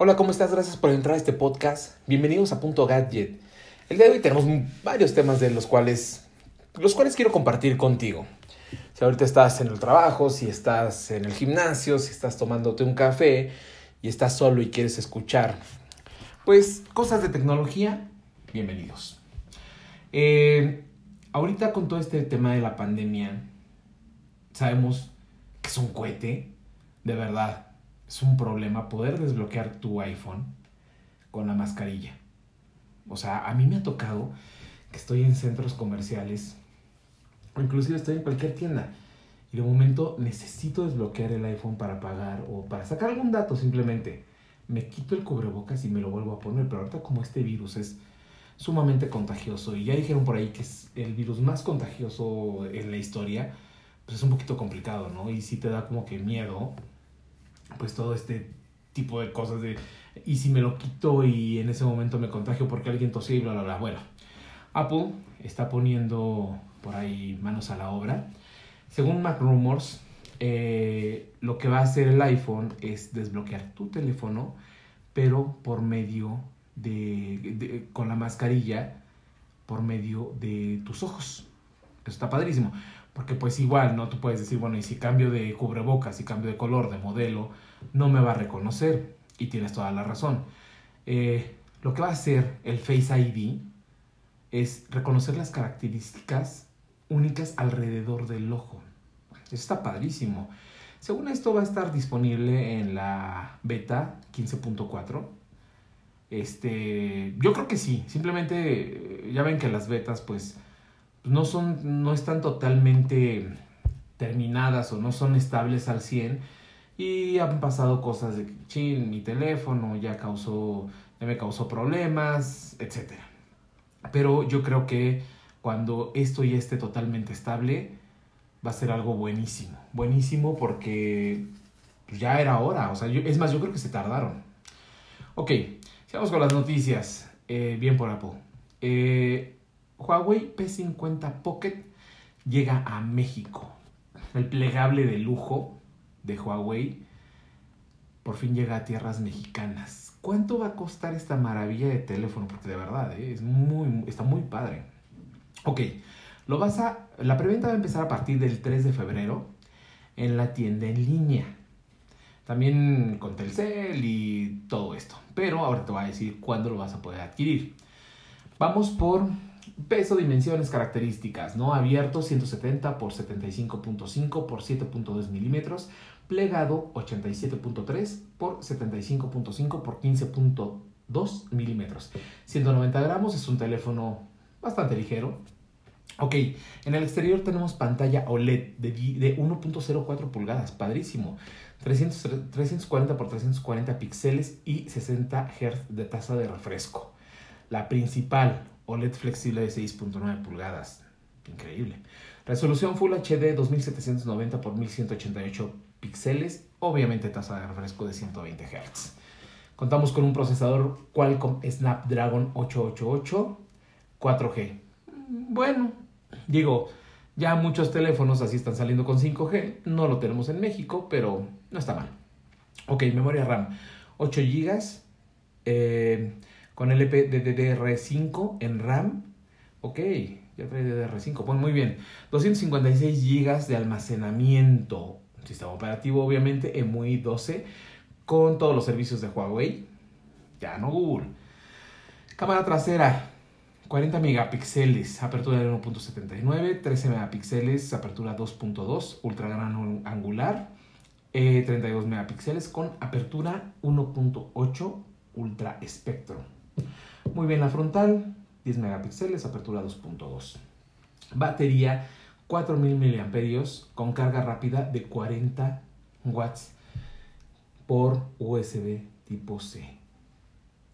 Hola, ¿cómo estás? Gracias por entrar a este podcast. Bienvenidos a Punto Gadget. El día de hoy tenemos varios temas de los cuales, los cuales quiero compartir contigo. Si ahorita estás en el trabajo, si estás en el gimnasio, si estás tomándote un café y estás solo y quieres escuchar, pues cosas de tecnología, bienvenidos. Eh, ahorita con todo este tema de la pandemia, sabemos que es un cohete, de verdad es un problema poder desbloquear tu iPhone con la mascarilla. O sea, a mí me ha tocado que estoy en centros comerciales o inclusive estoy en cualquier tienda y de momento necesito desbloquear el iPhone para pagar o para sacar algún dato simplemente. Me quito el cubrebocas y me lo vuelvo a poner, pero ahorita como este virus es sumamente contagioso y ya dijeron por ahí que es el virus más contagioso en la historia, pues es un poquito complicado, ¿no? Y sí te da como que miedo pues todo este tipo de cosas de, y si me lo quito y en ese momento me contagio porque alguien tosía y bla, bla, bla. Bueno, Apple está poniendo por ahí manos a la obra. Según Mac Rumors, eh, lo que va a hacer el iPhone es desbloquear tu teléfono, pero por medio de, con la mascarilla, por medio de tus ojos. Eso está padrísimo. Porque pues igual, ¿no? Tú puedes decir, bueno, y si cambio de cubrebocas, y cambio de color, de modelo, no me va a reconocer. Y tienes toda la razón. Eh, lo que va a hacer el Face ID es reconocer las características únicas alrededor del ojo. Eso está padrísimo. Según esto va a estar disponible en la beta 15.4. Este, yo creo que sí. Simplemente ya ven que las betas pues no, son, no están totalmente terminadas o no son estables al 100 y han pasado cosas de que, mi teléfono ya causó, me causó problemas, etc. Pero yo creo que cuando esto ya esté totalmente estable, va a ser algo buenísimo. Buenísimo porque pues, ya era hora. O sea, es más, yo creo que se tardaron. Ok, sigamos con las noticias. Eh, bien por Apple. Eh, Huawei P50 Pocket llega a México. El plegable de lujo de Huawei por fin llega a tierras mexicanas. ¿Cuánto va a costar esta maravilla de teléfono? Porque de verdad, ¿eh? es muy, está muy padre. Ok, lo vas a, la preventa va a empezar a partir del 3 de febrero en la tienda en línea. También con Telcel y todo esto. Pero ahora te voy a decir cuándo lo vas a poder adquirir. Vamos por Peso, dimensiones, características, ¿no? Abierto 170 por 75.5 por 7.2 milímetros, plegado 87.3 por 75.5 por 15.2 milímetros. 190 gramos, es un teléfono bastante ligero. Ok, en el exterior tenemos pantalla OLED de, de 1.04 pulgadas, padrísimo. 340 por 340 píxeles y 60 Hz de tasa de refresco. La principal, OLED flexible de 6.9 pulgadas. Increíble. Resolución Full HD 2790 x 1188 píxeles. Obviamente tasa de refresco de 120 Hz. Contamos con un procesador Qualcomm Snapdragon 888 4G. Bueno, digo, ya muchos teléfonos así están saliendo con 5G. No lo tenemos en México, pero no está mal. Ok, memoria RAM 8 GB. Eh, con LP DDR5 en RAM. Ok, ya trae DDR5. Pues muy bien. 256 GB de almacenamiento. Sistema operativo, obviamente, EMUI 12. Con todos los servicios de Huawei. Ya no Google. Cámara trasera. 40 megapíxeles, apertura de 1.79, 13 megapíxeles, apertura 2.2, ultra gran angular, 32 eh, megapíxeles con apertura 1.8 ultra espectro. Muy bien la frontal, 10 megapíxeles, apertura 2.2. Batería 4000 mAh con carga rápida de 40 watts por USB tipo C.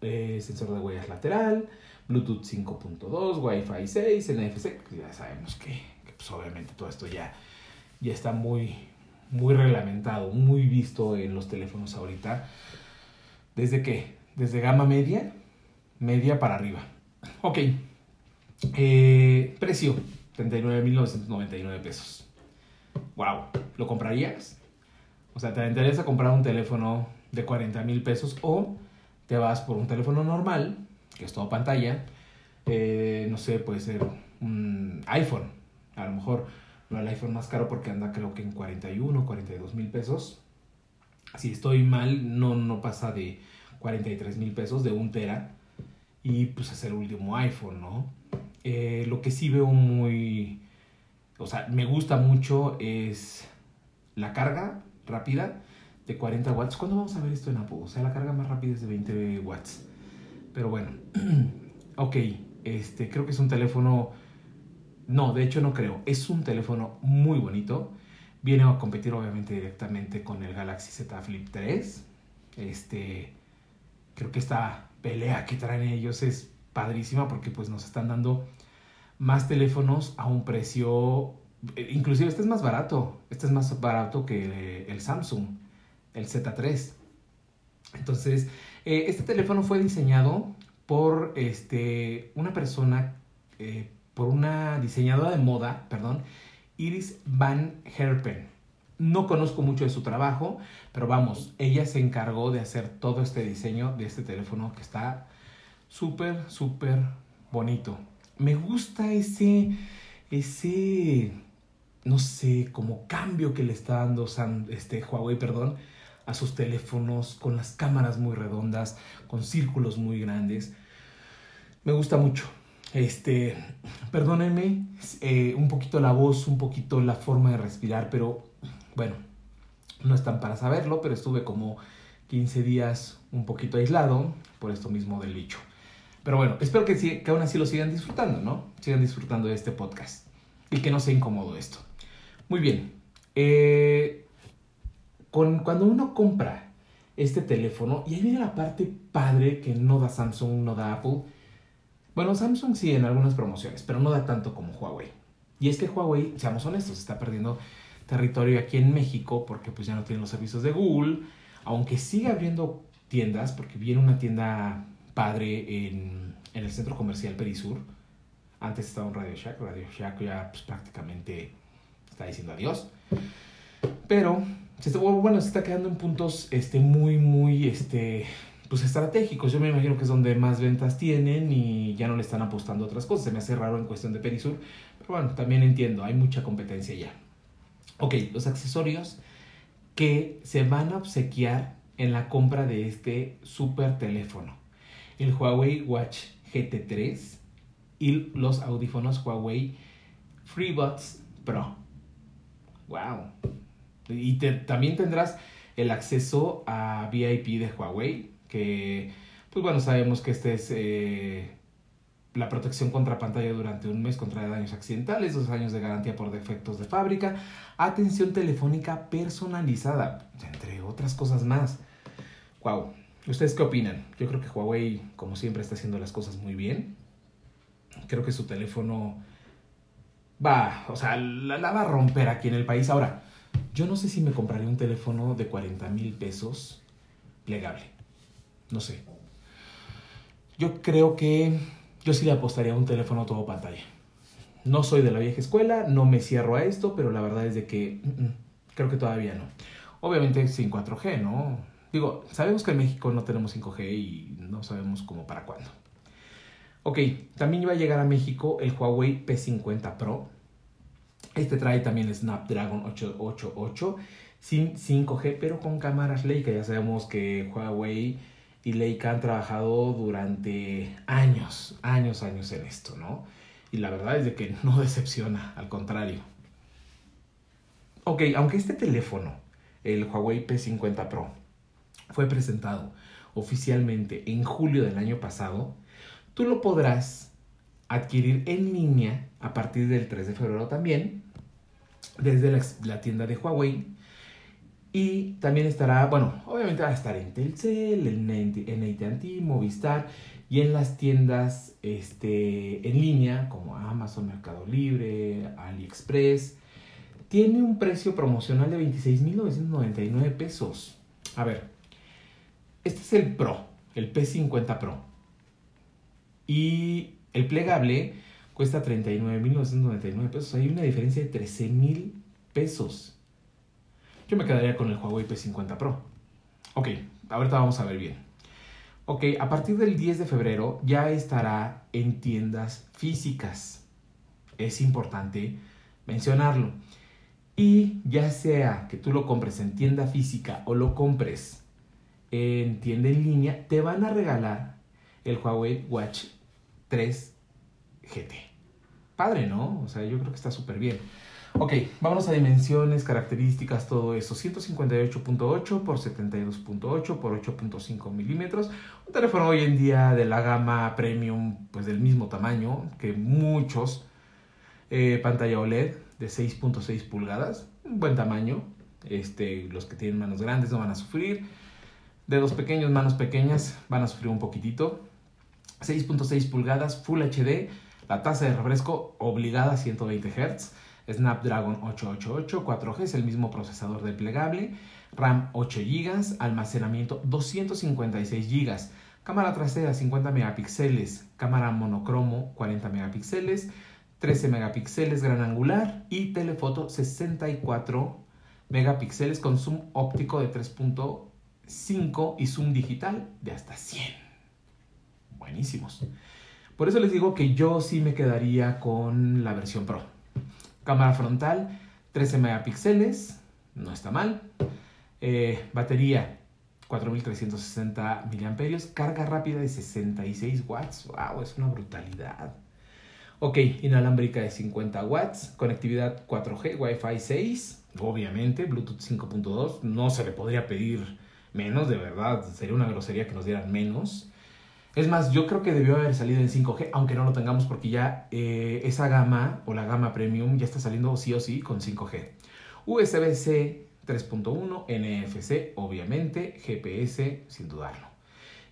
Eh, sensor de huellas lateral, Bluetooth 5.2, Wi-Fi 6, NFC. Ya sabemos que, pues, obviamente todo esto ya, ya está muy, muy reglamentado, muy visto en los teléfonos ahorita. ¿Desde qué? Desde gama media media para arriba. Ok. Eh, precio, 39.999 pesos. Wow, ¿lo comprarías? O sea, ¿te interesa comprar un teléfono de 40 mil pesos o te vas por un teléfono normal, que es todo pantalla, eh, no sé, puede ser un iPhone, a lo mejor no el iPhone más caro porque anda creo que en 41, 42 mil pesos. Si estoy mal, no, no pasa de 43 mil pesos, de un tera. Y pues es el último iPhone, ¿no? Eh, lo que sí veo muy, o sea, me gusta mucho es la carga rápida de 40 watts. ¿Cuándo vamos a ver esto en Apple? O sea, la carga más rápida es de 20 watts. Pero bueno, ok, este, creo que es un teléfono, no, de hecho no creo, es un teléfono muy bonito. Viene a competir obviamente directamente con el Galaxy Z Flip 3. Este, creo que esta pelea que traen ellos es padrísima porque pues nos están dando más teléfonos a un precio, eh, inclusive este es más barato, este es más barato que el Samsung, el Z3. Entonces, eh, este teléfono fue diseñado por este, una persona, eh, por una diseñadora de moda, perdón, Iris Van Herpen. No conozco mucho de su trabajo, pero vamos, ella se encargó de hacer todo este diseño de este teléfono que está súper, súper bonito me gusta ese, ese, no sé, como cambio que le está dando este, Huawei, perdón, a sus teléfonos, con las cámaras muy redondas, con círculos muy grandes. Me gusta mucho. Este, perdónenme eh, un poquito la voz, un poquito la forma de respirar, pero bueno, no están para saberlo, pero estuve como 15 días un poquito aislado por esto mismo del bicho. Pero bueno, espero que, que aún así lo sigan disfrutando, ¿no? Sigan disfrutando de este podcast y que no sea incómodo esto. Muy bien. Eh, con, cuando uno compra este teléfono, y ahí viene la parte padre que no da Samsung, no da Apple. Bueno, Samsung sí en algunas promociones, pero no da tanto como Huawei. Y es que Huawei, seamos honestos, está perdiendo territorio aquí en México porque pues ya no tiene los servicios de Google, aunque sigue abriendo tiendas, porque viene una tienda padre en, el centro comercial Perisur. Antes estaba un Radio Shack, Radio Shack ya pues, prácticamente está diciendo adiós. Pero, bueno, se está quedando en puntos este, muy, muy este, pues, estratégicos. Yo me imagino que es donde más ventas tienen y ya no le están apostando otras cosas. Se me hace raro en cuestión de Perisur. Pero bueno, también entiendo, hay mucha competencia ya. Ok, los accesorios que se van a obsequiar en la compra de este super teléfono el Huawei Watch GT3 y los audífonos Huawei FreeBuds Pro. ¡Wow! Y también tendrás el acceso a VIP de Huawei, que pues bueno, sabemos que este es eh, la protección contra pantalla durante un mes contra daños accidentales, dos años de garantía por defectos de fábrica, atención telefónica personalizada, entre otras cosas más. ¡Wow! ¿Ustedes qué opinan? Yo creo que Huawei, como siempre, está haciendo las cosas muy bien. Creo que su teléfono va, o sea, la, va a romper aquí en el país. Ahora, yo no sé si me compraría un teléfono de 40 mil pesos plegable. No sé. Yo creo que yo sí le apostaría a un teléfono todo pantalla. No soy de la vieja escuela, no me cierro a esto, pero la verdad es de que mm, mm, creo que todavía no. Obviamente sin 4G, ¿no? Digo, sabemos que en México no tenemos 5G y no sabemos cómo para cuándo. Ok, también iba a llegar a México el Huawei P50 Pro. Este trae también Snapdragon 888 sin 5G, pero con cámaras Leica. Ya sabemos que Huawei y Leica han trabajado durante años, años, años en esto, ¿no? Y la verdad es de que no decepciona, al contrario. Ok, aunque este teléfono, el Huawei P50 Pro, fue presentado oficialmente en julio del año pasado, tú lo podrás adquirir en línea a partir del 3 de febrero también, desde la, tienda de Huawei. Y también estará, bueno, obviamente va a estar en Telcel, en, en AT&T, Movistar y en las tiendas este, en línea como Amazon, Mercado Libre, AliExpress. Tiene un precio promocional de 26.999 pesos. A ver, este es el Pro, el P50 Pro. Y el plegable cuesta 39.999 pesos. Hay una diferencia de 13.000 pesos. Yo me quedaría con el Huawei P50 Pro. Ok, ahorita vamos a ver bien. Ok, a partir del 10 de febrero ya estará en tiendas físicas. Es importante mencionarlo. Y ya sea que tú lo compres en tienda física o lo compres en tienda en línea, te van a regalar el Huawei Watch 3 GT. Padre, ¿no? O sea, yo creo que está súper bien. Ok, vámonos a dimensiones, características, todo eso. 158.8 por 72.8 por 8.5 milímetros. Un teléfono hoy en día de la gama premium, pues del mismo tamaño que muchos. Eh, pantalla OLED de 6.6 pulgadas, un buen tamaño. Este, los que tienen manos grandes no van a sufrir. Dedos pequeños, manos pequeñas van a sufrir un poquitito. 6.6 pulgadas, Full HD. La tasa de refresco obligada a 120 Hz Snapdragon 888, 4G es el mismo procesador de plegable, RAM 8 GB, almacenamiento 256 GB, cámara trasera 50 megapíxeles, cámara monocromo 40 megapíxeles, 13 megapíxeles gran angular y telefoto 64 megapíxeles con zoom óptico de 3.5 y zoom digital de hasta 100. Buenísimos. Por eso les digo que yo sí me quedaría con la versión Pro. Cámara frontal, 13 megapíxeles, no está mal. Eh, batería, 4360 mAh. Carga rápida de 66 watts. ¡Wow! Es una brutalidad. Ok, inalámbrica de 50 watts. Conectividad 4G, Wi-Fi 6. Obviamente, Bluetooth 5.2. No se le podría pedir menos, de verdad. Sería una grosería que nos dieran menos. Es más, yo creo que debió haber salido en 5G, aunque no lo tengamos porque ya eh, esa gama o la gama premium ya está saliendo sí o sí con 5G. USB-C 3.1, NFC, obviamente, GPS, sin dudarlo.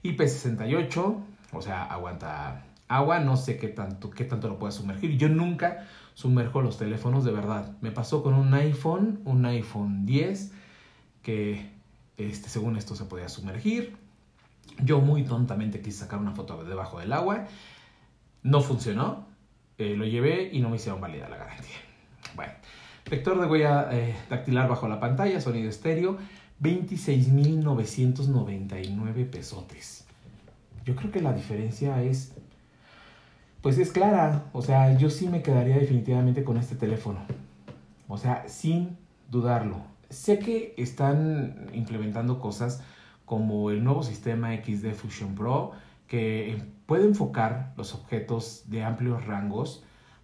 IP68, o sea, aguanta agua, no sé qué tanto, qué tanto lo pueda sumergir. Yo nunca sumerjo los teléfonos de verdad. Me pasó con un iPhone, un iPhone 10, que este, según esto se podía sumergir. Yo muy tontamente quise sacar una foto debajo del agua. No funcionó. Eh, lo llevé y no me hicieron válida la garantía. Bueno, vector de huella eh, dactilar bajo la pantalla, sonido estéreo, 26.999 pesotes. Yo creo que la diferencia es, pues es clara. O sea, yo sí me quedaría definitivamente con este teléfono. O sea, sin dudarlo. Sé que están implementando cosas como el nuevo sistema XD Fusion Pro que puede enfocar los objetos de amplios rangos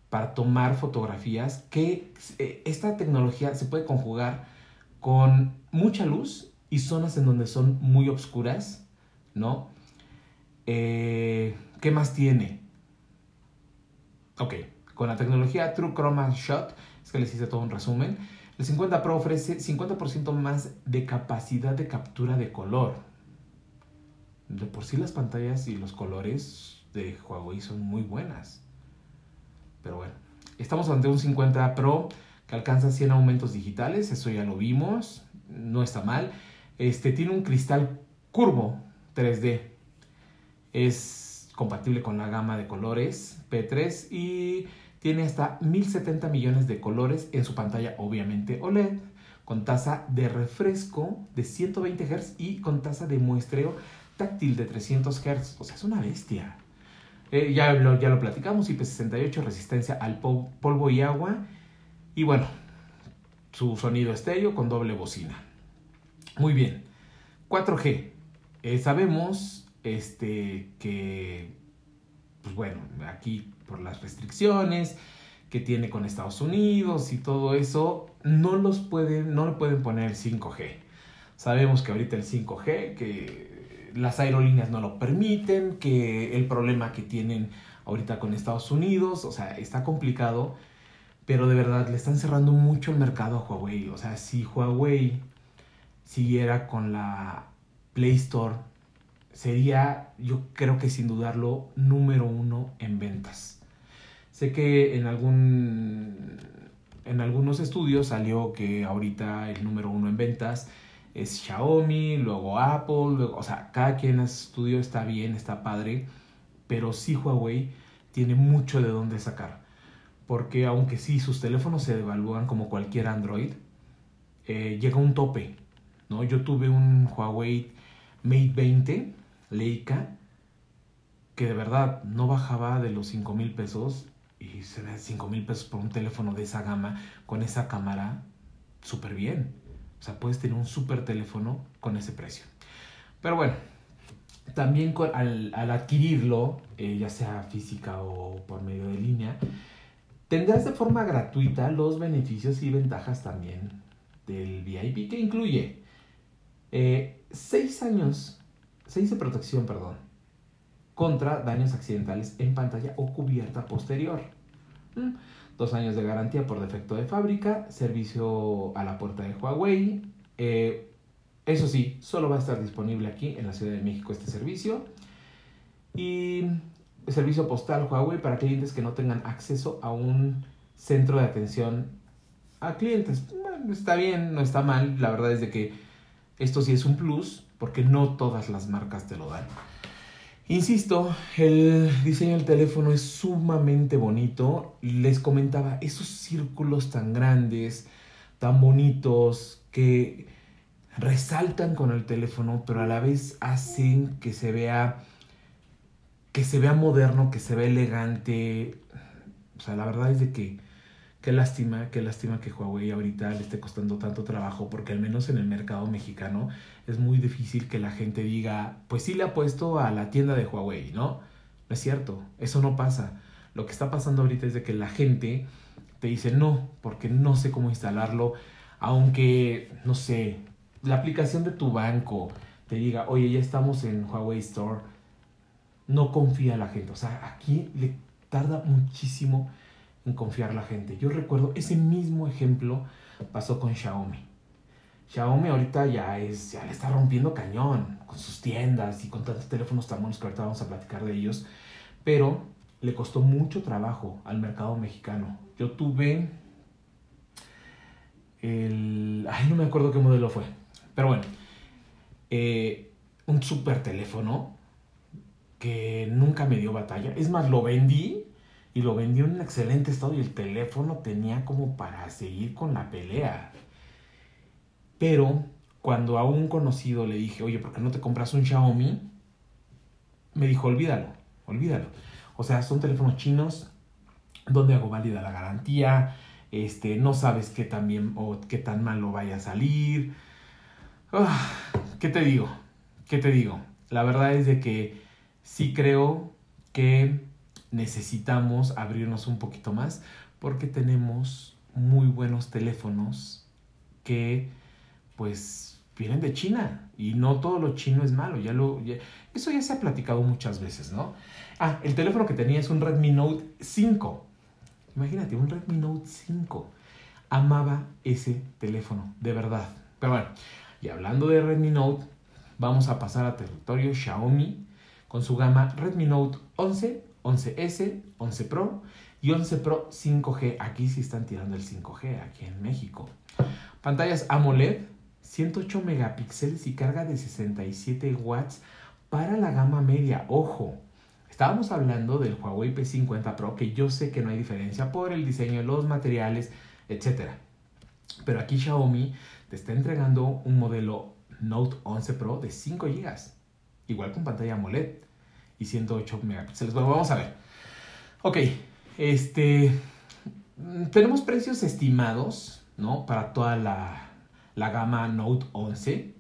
para tomar fotografías que eh, esta tecnología se puede conjugar con mucha luz y zonas en donde son muy oscuras, ¿no? Eh, ¿Qué más tiene? Ok, con la tecnología True Chroma Shot, es que les hice todo un resumen, el 50 Pro ofrece 50% más de capacidad de captura de color. De por sí las pantallas y los colores de Huawei son muy buenas. Pero bueno, estamos ante un 50 Pro que alcanza 100 aumentos digitales, eso ya lo vimos, no está mal. Este tiene un cristal curvo 3D. Es compatible con la gama de colores P3 y tiene hasta 1070 millones de colores en su pantalla, obviamente OLED, con tasa de refresco de 120 Hz y con tasa de muestreo táctil de 300 Hz. O sea, es una bestia. Eh, ya, lo, ya lo platicamos, IP68, resistencia al polvo y agua. Y bueno, su sonido estéreo con doble bocina. Muy bien. 4G. Eh, sabemos este, que, pues bueno, aquí por las restricciones que tiene con Estados Unidos y todo eso, no los pueden, no le pueden poner 5G. Sabemos que ahorita el 5G, que las aerolíneas no lo permiten, que el problema que tienen ahorita con Estados Unidos, o sea, está complicado, pero de verdad le están cerrando mucho el mercado a Huawei. O sea, si Huawei siguiera con la Play Store, sería, yo creo que sin dudarlo, número uno en ventas. Sé que en algún en algunos estudios salió que ahorita el número uno en ventas es Xiaomi, luego Apple, o sea, cada quien estudio está bien, está padre, pero sí Huawei tiene mucho de dónde sacar. Porque aunque sí sus teléfonos se devalúan como cualquier Android, eh, llega un tope. ¿no? Yo tuve un Huawei Mate 20 Leica, que de verdad no bajaba de los 5 mil pesos y se ve 5 mil pesos por un teléfono de esa gama con esa cámara súper bien. O sea, puedes tener un súper teléfono con ese precio. Pero bueno, también al, adquirirlo, eh, ya sea física o por medio de línea, tendrás de forma gratuita los beneficios y ventajas también del VIP que incluye 6 eh, años, 6 de protección, perdón, contra daños accidentales en pantalla o cubierta posterior. Mm, dos años de garantía por defecto de fábrica, servicio a la puerta de Huawei. Eh, eso sí, solo va a estar disponible aquí en la Ciudad de México este servicio. Y servicio postal Huawei para clientes que no tengan acceso a un centro de atención a clientes. está bien, no está mal. La verdad es de que esto sí es un plus porque no todas las marcas te lo dan. Insisto, el diseño del teléfono es sumamente bonito. Les comentaba, esos círculos tan grandes, tan bonitos, que resaltan con el teléfono, pero a la vez hacen que se vea que se vea moderno, que se vea elegante. O sea, la verdad es de que qué lástima, qué lástima que Huawei ahorita le esté costando tanto trabajo, porque al menos en el mercado mexicano es muy difícil que la gente diga, pues sí le ha puesto a la tienda de Huawei, ¿no? No es cierto, eso no pasa. Lo que está pasando ahorita es de que la gente te dice no, porque no sé cómo instalarlo, aunque, no sé, la aplicación de tu banco te diga, oye, ya estamos en Huawei Store no confía la gente. O sea, aquí le tarda muchísimo en confiar la gente. Yo recuerdo ese mismo ejemplo pasó con Xiaomi. Xiaomi ahorita ya es, ya le está rompiendo cañón con sus tiendas y con tantos teléfonos tan buenos que ahorita vamos a platicar de ellos. Pero le costó mucho trabajo al mercado mexicano. Yo tuve el... Ay, no me acuerdo qué modelo fue. Pero bueno, eh, un super teléfono que nunca me dio batalla. Es más, lo vendí y lo vendí en un excelente estado y el teléfono tenía como para seguir con la pelea. Pero cuando a un conocido le dije, oye, ¿por qué no te compras un Xiaomi? Me dijo, olvídalo, olvídalo. O sea, son teléfonos chinos donde hago válida la garantía, este, no sabes qué tan bien o qué tan mal lo vaya a salir. Ah, ¿Qué te digo? ¿Qué te digo? La verdad es de que sí creo que necesitamos abrirnos un poquito más porque tenemos muy buenos teléfonos que pues vienen de China y no todo lo chino es malo, ya lo eso ya se ha platicado muchas veces, ¿no? Ah, el teléfono que tenía es un Redmi Note 5. Imagínate, un Redmi Note 5. Amaba ese teléfono, de verdad. Pero bueno, y hablando de Redmi Note, vamos a pasar a territorio Xiaomi con su gama Redmi Note 11, 11S, 11 Pro y 11 Pro 5G. Aquí sí están tirando el 5G, aquí en México. Pantallas AMOLED, 108 megapíxeles y carga de 67 watts para la gama media. Ojo, estábamos hablando del Huawei P50 Pro, que yo sé que no hay diferencia por el diseño, los materiales, etc. Pero aquí Xiaomi te está entregando un modelo Note 11 Pro de 5 GB igual con pantalla AMOLED y 108 megapíxeles. Bueno, vamos a ver. Ok, este, tenemos precios estimados, ¿no? Para toda la, la gama Note 11.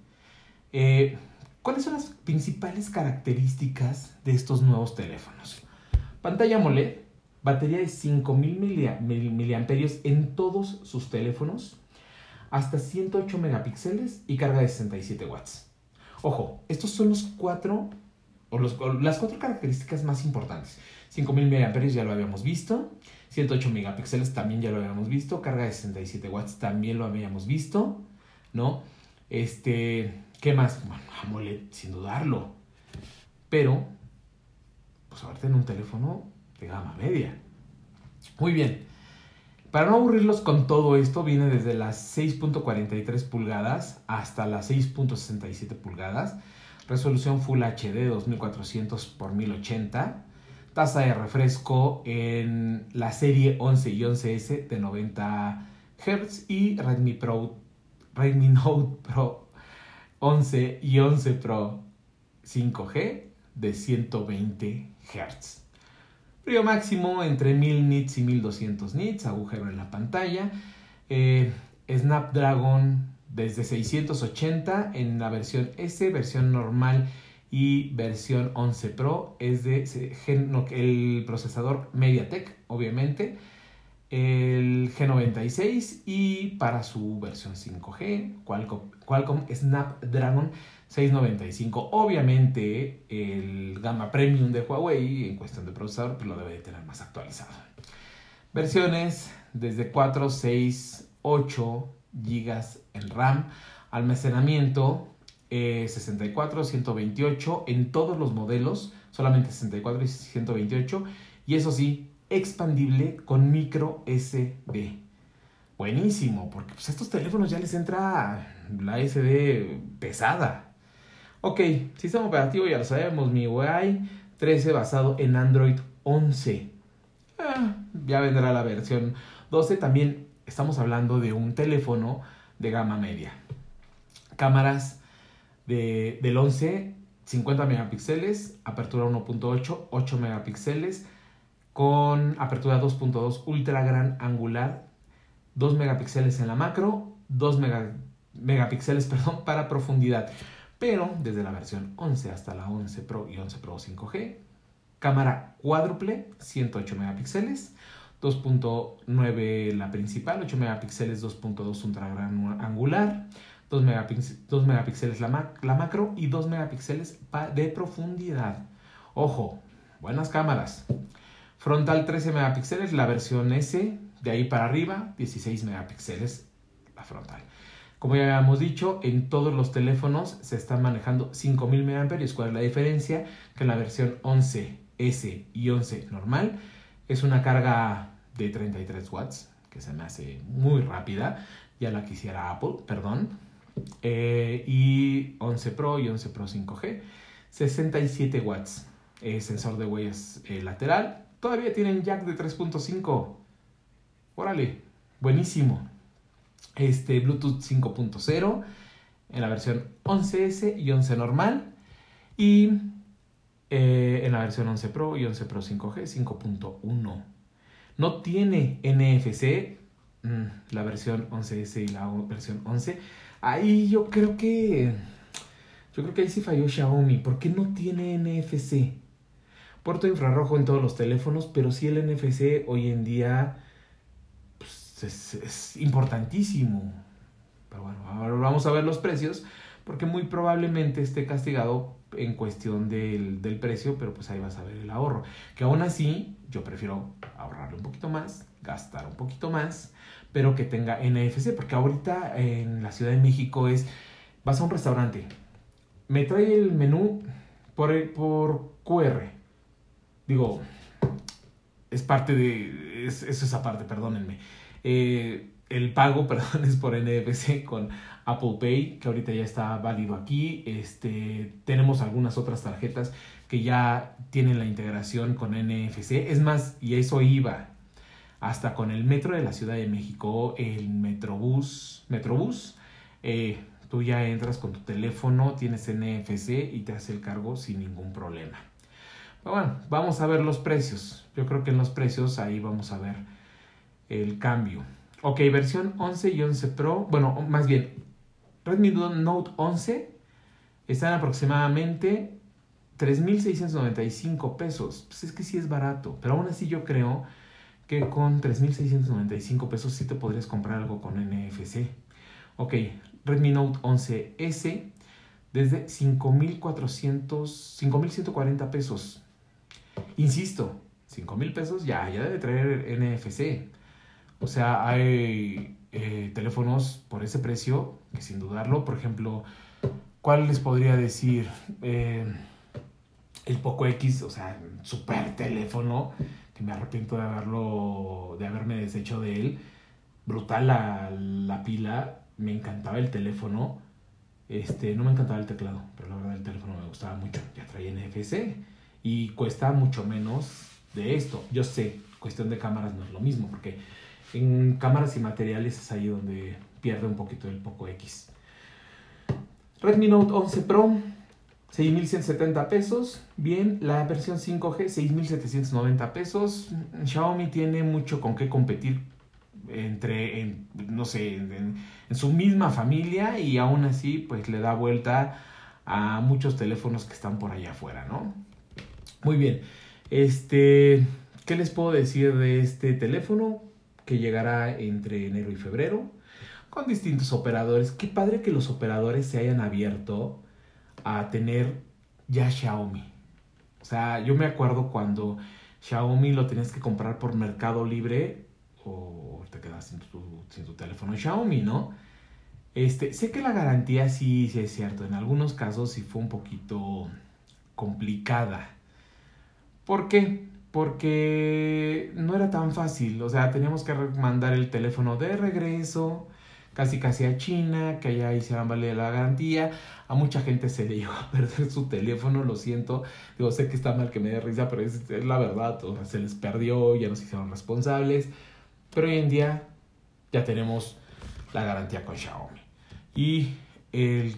Eh, ¿Cuáles son las principales características de estos nuevos teléfonos? Pantalla AMOLED, batería de 5000 miliamperios en todos sus teléfonos, hasta 108 megapíxeles y carga de 67 watts. Ojo, estos son los cuatro, o, las cuatro características más importantes. 5000 mAh ya lo habíamos visto. 108 megapíxeles también ya lo habíamos visto. Carga de 67 watts también lo habíamos visto. ¿No? Este, ¿qué más? Bueno, AMOLED, sin dudarlo. Pero, pues ahorita en un teléfono de gama media. Muy bien. Para no aburrirlos con todo esto, viene desde las 6.43 pulgadas hasta las 6.67 pulgadas. Resolución Full HD 2400 x 1080. Tasa de refresco en la serie 11 y 11S de 90 Hz y Redmi Pro Redmi Note Pro 11 y 11 Pro 5G de 120 Hz. Frío máximo entre 1000 nits y 1200 nits, agujero en la pantalla. Eh, Snapdragon desde 680 en la versión S, versión normal y versión 11 Pro es de el procesador MediaTek, obviamente, el G96 y para su versión 5G, Qualcomm, Qualcomm Snapdragon 695. Obviamente el gama premium de Huawei en cuestión de procesador pues lo debe de tener más actualizado. Versiones desde 4, 6, 8 GB en RAM, almacenamiento 64, eh, 128 en todos los modelos, solamente 64 y 128 y eso sí, expandible con micro SD. Buenísimo, porque pues, a estos teléfonos ya les entra la SD pesada. Ok, sistema operativo ya lo sabemos, mi UI 13 basado en Android 11. Ah, ya vendrá la versión 12. También estamos hablando de un teléfono de gama media. Cámaras de, del 11, 50 megapíxeles, apertura 1.8, 8 megapíxeles, con apertura 2.2 ultra gran angular, 2 megapíxeles en la macro, 2 megapíxeles perdón, para profundidad pero desde la versión 11 hasta la 11 Pro y 11 Pro 5G, cámara cuádruple, 108 megapíxeles, 2.9 la principal, 8 megapíxeles, 2.2 ultra gran angular, 2 megapíxeles, la, la, macro y 2 megapíxeles de profundidad. Ojo, buenas cámaras. Frontal 13 megapíxeles, la versión S, de ahí para arriba, 16 megapíxeles la frontal. Como ya habíamos dicho, en todos los teléfonos se están manejando 5000 mAh. ¿Cuál es la diferencia? Que la versión 11S y 11 normal es una carga de 33 watts, que se me hace muy rápida. Ya la quisiera Apple, perdón. Eh, y 11 Pro y 11 Pro 5G, 67 watts. sensor de huellas eh, lateral. Todavía tienen jack de 3.5. Órale, buenísimo este, Bluetooth 5.0 en la versión 11S y 11 normal y eh, en la versión 11 Pro y 11 Pro 5G 5.1. No tiene NFC mm, la versión 11S y la versión 11. Ahí yo creo que yo creo que ahí sí falló Xiaomi. ¿Por qué no tiene NFC? Puerto infrarrojo en todos los teléfonos, pero sí el NFC hoy en día es, importantísimo. Pero bueno, ahora vamos a ver los precios, porque muy probablemente esté castigado en cuestión del, del, precio, pero pues ahí vas a ver el ahorro. Que aún así, yo prefiero ahorrarle un poquito más, gastar un poquito más, pero que tenga NFC, porque ahorita en la Ciudad de México es, vas a un restaurante, me trae el menú por, por QR. Digo, es parte de, es, eso es aparte, perdónenme. Eh, el pago, perdón, es por NFC con Apple Pay, que ahorita ya está válido aquí. Este, tenemos algunas otras tarjetas que ya tienen la integración con NFC. Es más, y eso iba hasta con el metro de la Ciudad de México, el Metrobús. Metrobús, eh, tú ya entras con tu teléfono, tienes NFC y te hace el cargo sin ningún problema. bueno, vamos a ver los precios. Yo creo que en los precios ahí vamos a ver el cambio. Ok, versión 11 y 11 Pro, bueno, más bien, Redmi Note 11 están aproximadamente 3.695 pesos. Pues es que sí es barato, pero aún así yo creo que con 3.695 pesos sí te podrías comprar algo con NFC. Ok, Redmi Note 11S desde 5.400, 5.140 pesos. Insisto, 5.000 pesos ya, ya debe traer NFC. O sea, hay eh, teléfonos por ese precio que sin dudarlo, por ejemplo, ¿cuál les podría decir? Eh, el Poco X, o sea, super teléfono, que me arrepiento de haberlo, de haberme deshecho de él. Brutal la, la pila, me encantaba el teléfono. Este, no me encantaba el teclado, pero la verdad el teléfono me gustaba mucho. Ya traía NFC y cuesta mucho menos de esto. Yo sé, cuestión de cámaras no es lo mismo, porque en cámaras y materiales es ahí donde pierde un poquito el Poco X. Redmi Note 11 Pro 6.170 pesos. Bien, la versión 5G, 6.790 pesos. Xiaomi tiene mucho con qué competir entre, en, no sé, en, su misma familia y aún así, pues le da vuelta a muchos teléfonos que están por allá afuera, ¿no? Muy bien. Este, ¿qué les puedo decir de este teléfono que llegará entre enero y febrero con distintos operadores? Qué padre que los operadores se hayan abierto a tener ya Xiaomi. O sea, yo me acuerdo cuando Xiaomi lo tenías que comprar por Mercado Libre o te quedas sin tu, sin tu teléfono Xiaomi, ¿no? Este, sé que la garantía sí, sí es cierto, en algunos casos sí fue un poquito complicada. ¿Por qué? Porque no era tan fácil, o sea, teníamos que mandar el teléfono de regreso, casi casi a China, que allá hicieran valer la garantía. A mucha gente se le llegó a perder su teléfono, lo siento. Digo, sé que está mal que me dé risa, pero es, la verdad. se les perdió, ya nos hicieron responsables. Pero hoy en día ya tenemos la garantía con Xiaomi. Y el,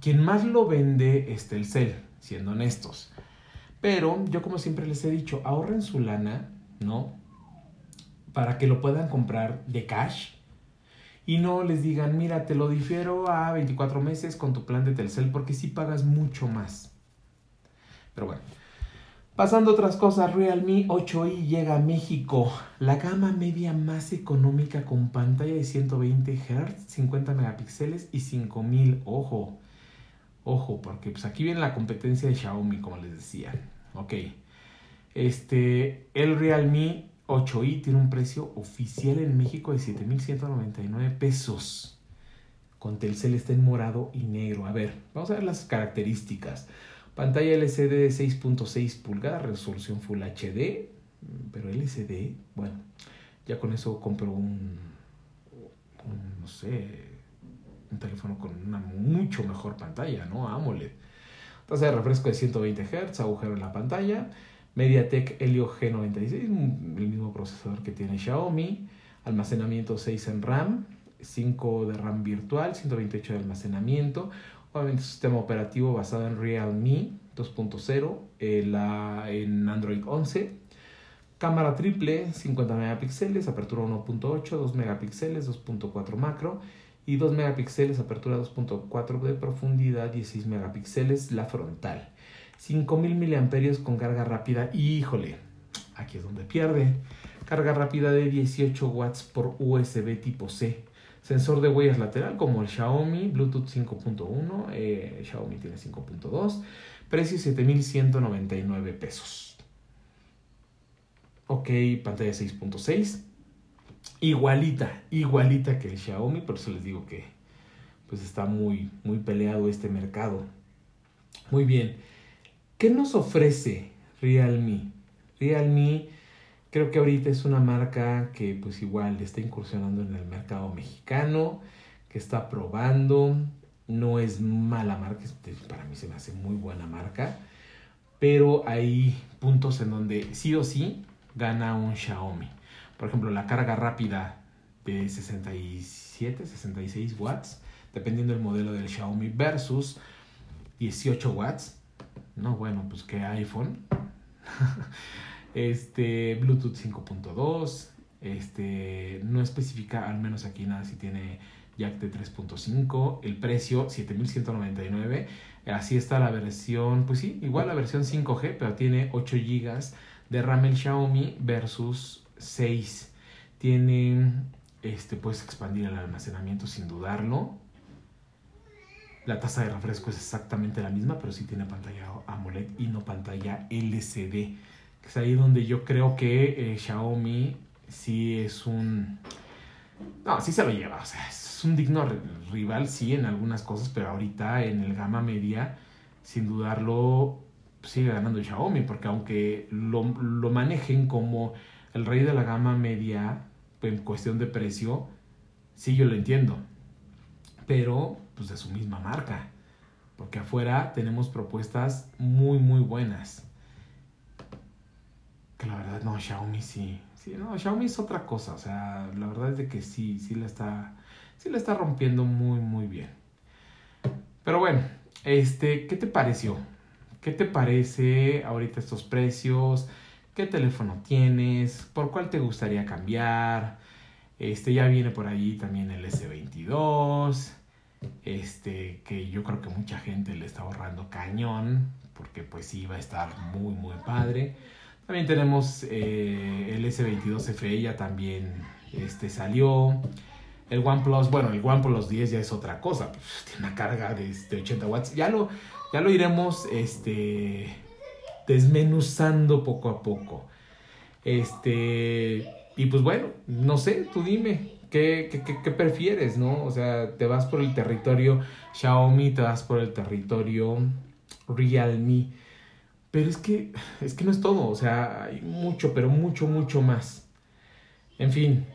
quien más lo vende es Telcel, siendo honestos. Pero yo como siempre les he dicho, ahorren su lana, ¿no? Para que lo puedan comprar de cash y no les digan, mira, te lo difiero a 24 meses con tu plan de Telcel porque sí pagas mucho más. Pero bueno, pasando a otras cosas, Realme 8i llega a México, la gama media más económica con pantalla de 120 Hz, 50 megapíxeles y 5000, ojo, ojo, porque pues aquí viene la competencia de Xiaomi, como les decía. Ok, este, el Realme 8i tiene un precio oficial en México de 7.199 pesos. Con Telcel está en morado y negro. A ver, vamos a ver las características. Pantalla LCD de 6.6 pulgadas, resolución Full HD. Pero LCD, bueno, ya con eso compro un, un no sé, un teléfono con una mucho mejor pantalla, ¿no? AMOLED. Tasa de refresco de 120 Hz, agujero en la pantalla. MediaTek Helio G96, el mismo procesador que tiene Xiaomi, almacenamiento 6 en RAM, 5 de RAM virtual, 128 de almacenamiento, obviamente sistema operativo basado en Realme 2.0 eh, en Android 11, cámara triple 50 megapíxeles, apertura 1.8, 2 megapíxeles, 2.4 macro y 2 megapíxeles, apertura 2.4 de profundidad, 16 megapíxeles la frontal. 5000 miliamperios con carga rápida. Híjole, aquí es donde pierde. Carga rápida de 18 watts por USB tipo C. Sensor de huellas lateral como el Xiaomi, Bluetooth 5.1, eh, Xiaomi tiene 5.2. Precio 7199 pesos. Ok, pantalla 6.6. Igualita, igualita que el Xiaomi, por eso les digo que pues está muy, muy peleado este mercado. Muy bien. ¿Qué nos ofrece Realme? Realme creo que ahorita es una marca que pues igual está incursionando en el mercado mexicano, que está probando, no es mala marca, para mí se me hace muy buena marca, pero hay puntos en donde sí o sí gana un Xiaomi. Por ejemplo, la carga rápida de 67, 66 watts, dependiendo del modelo del Xiaomi versus 18 watts no, bueno, pues que iPhone. este, Bluetooth 5.2. Este, no especifica, al menos aquí nada, si tiene jack de 3.5. El precio, 7199. Así está la versión, pues sí, igual la versión 5G, pero tiene 8 GB de RAM el Xiaomi versus 6. Tiene, este, puedes expandir el almacenamiento sin dudarlo. La tasa de refresco es exactamente la misma, pero sí tiene pantalla AMOLED y no pantalla LCD. Es ahí donde yo creo que eh, Xiaomi sí es un... No, sí se lo lleva. O sea, es un digno rival, sí, en algunas cosas, pero ahorita en el gama media, sin dudarlo, sigue ganando Xiaomi, porque aunque lo, lo manejen como el rey de la gama media en cuestión de precio, sí yo lo entiendo. Pero pues, de su misma marca. Porque afuera tenemos propuestas muy, muy buenas. Que la verdad, no, Xiaomi sí. Sí, no, Xiaomi es otra cosa. O sea, la verdad es de que sí, sí la está, sí la está rompiendo muy, muy bien. Pero bueno, este, ¿qué te pareció? ¿Qué te parece ahorita estos precios? ¿Qué teléfono tienes? ¿Por cuál te gustaría cambiar? Este ya viene por ahí también el S22. Este, que yo creo que mucha gente le está ahorrando cañón. Porque pues sí va a estar muy muy padre. También tenemos eh, el S22 FE ya también este, salió. El OnePlus, bueno, el OnePlus 10 ya es otra cosa. Pues, tiene una carga de, 80 este, watts. Ya lo, ya lo iremos este, desmenuzando poco a poco. Este, y pues bueno, no sé, tú dime, ¿qué, qué, qué, prefieres, no? O sea, te vas por el territorio Xiaomi, te vas por el territorio Realme. Pero es que, es que no es todo, o sea, hay mucho, pero mucho, mucho más. En fin,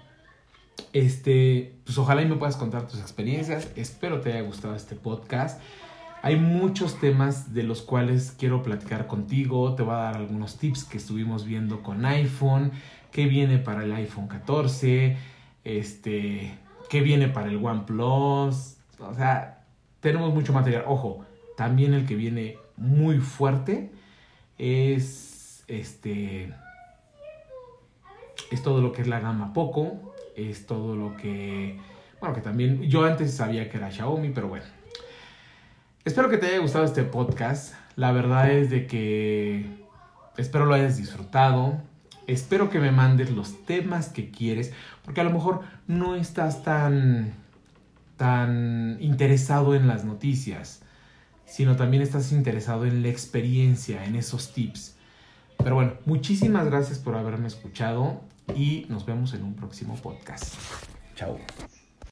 este, pues ojalá y me puedas contar tus experiencias. Espero te haya gustado este podcast. Hay muchos temas de los cuales quiero platicar contigo. Te voy a dar algunos tips que estuvimos viendo con iPhone, qué viene para el iPhone 14, este, qué viene para el OnePlus. O sea, tenemos mucho material. Ojo, también el que viene muy fuerte es este es todo lo que es la gama Poco, es todo lo que bueno, que también yo antes sabía que era Xiaomi, pero bueno, Espero que te haya gustado este podcast. La verdad es de que espero lo hayas disfrutado. Espero que me mandes los temas que quieres, porque a lo mejor no estás tan tan interesado en las noticias, sino también estás interesado en la experiencia, en esos tips. Pero bueno, muchísimas gracias por haberme escuchado y nos vemos en un próximo podcast. Chao.